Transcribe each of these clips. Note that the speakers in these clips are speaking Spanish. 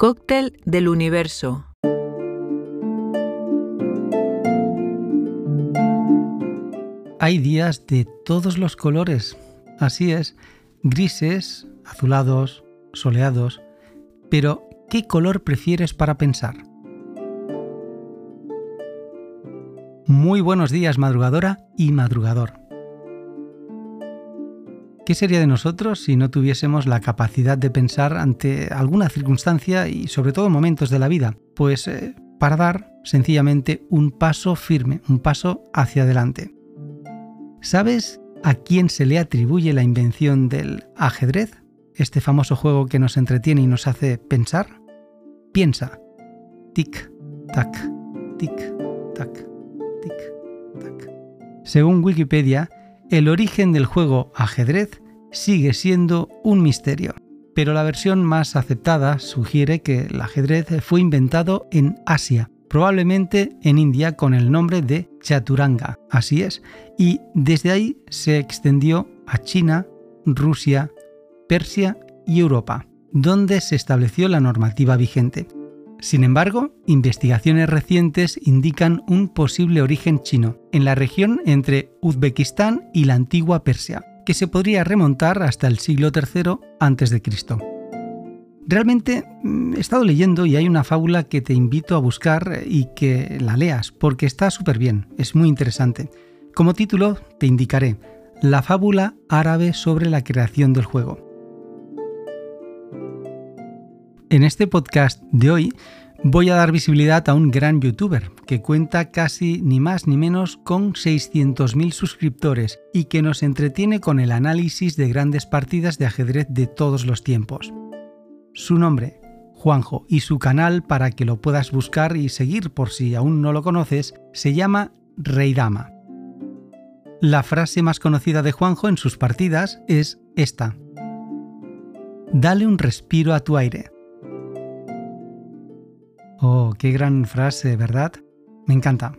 Cóctel del universo. Hay días de todos los colores, así es, grises, azulados, soleados, pero ¿qué color prefieres para pensar? Muy buenos días madrugadora y madrugador. ¿Qué sería de nosotros si no tuviésemos la capacidad de pensar ante alguna circunstancia y sobre todo momentos de la vida? Pues eh, para dar sencillamente un paso firme, un paso hacia adelante. ¿Sabes a quién se le atribuye la invención del ajedrez? Este famoso juego que nos entretiene y nos hace pensar. Piensa. Tic, tac, tic, tac, tic, tac. Según Wikipedia, el origen del juego ajedrez sigue siendo un misterio, pero la versión más aceptada sugiere que el ajedrez fue inventado en Asia, probablemente en India con el nombre de Chaturanga, así es, y desde ahí se extendió a China, Rusia, Persia y Europa, donde se estableció la normativa vigente. Sin embargo, investigaciones recientes indican un posible origen chino, en la región entre Uzbekistán y la antigua Persia, que se podría remontar hasta el siglo III a.C. Realmente mm, he estado leyendo y hay una fábula que te invito a buscar y que la leas, porque está súper bien, es muy interesante. Como título te indicaré La fábula árabe sobre la creación del juego. En este podcast de hoy voy a dar visibilidad a un gran youtuber que cuenta casi ni más ni menos con 600.000 suscriptores y que nos entretiene con el análisis de grandes partidas de ajedrez de todos los tiempos. Su nombre, Juanjo, y su canal para que lo puedas buscar y seguir por si aún no lo conoces, se llama Reidama. La frase más conocida de Juanjo en sus partidas es esta. Dale un respiro a tu aire. Oh, qué gran frase, ¿verdad? Me encanta.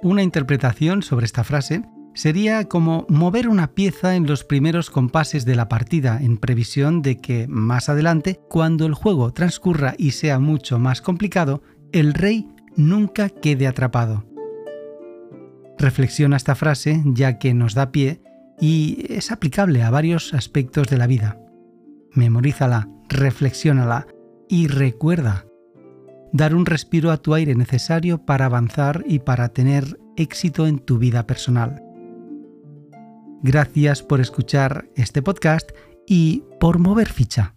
Una interpretación sobre esta frase sería como mover una pieza en los primeros compases de la partida en previsión de que más adelante, cuando el juego transcurra y sea mucho más complicado, el rey nunca quede atrapado. Reflexiona esta frase ya que nos da pie y es aplicable a varios aspectos de la vida. Memorízala, reflexiónala y recuerda dar un respiro a tu aire necesario para avanzar y para tener éxito en tu vida personal. Gracias por escuchar este podcast y por mover ficha.